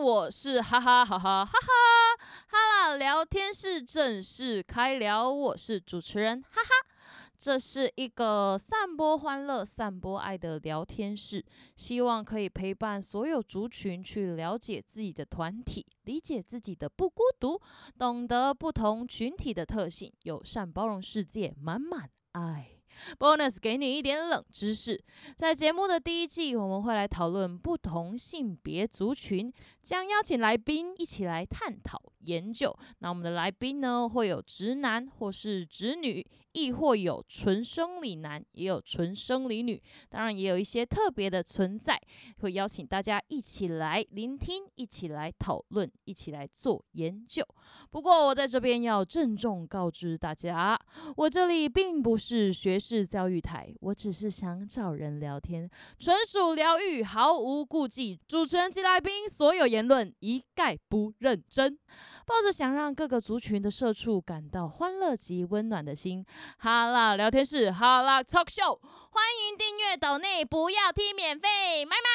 我是哈哈哈哈哈哈哈啦聊天室正式开聊，我是主持人哈哈。这是一个散播欢乐、散播爱的聊天室，希望可以陪伴所有族群去了解自己的团体，理解自己的不孤独，懂得不同群体的特性，友善包容世界，满满爱。Bonus 给你一点冷知识，在节目的第一季，我们会来讨论不同性别族群，将邀请来宾一起来探讨研究。那我们的来宾呢，会有直男或是直女，亦或有纯生理男，也有纯生理女，当然也有一些特别的存在，会邀请大家一起来聆听，一起来讨论，一起来做研究。不过我在这边要郑重告知大家，我这里并不是学士教育台，我只是想找人聊天，纯属疗愈，毫无顾忌。主持人及来宾所有言论一概不认真。抱着想让各个族群的社畜感到欢乐及温暖的心，哈啦聊天室哈啦 talk show，欢迎订阅岛内不要听免费，买买。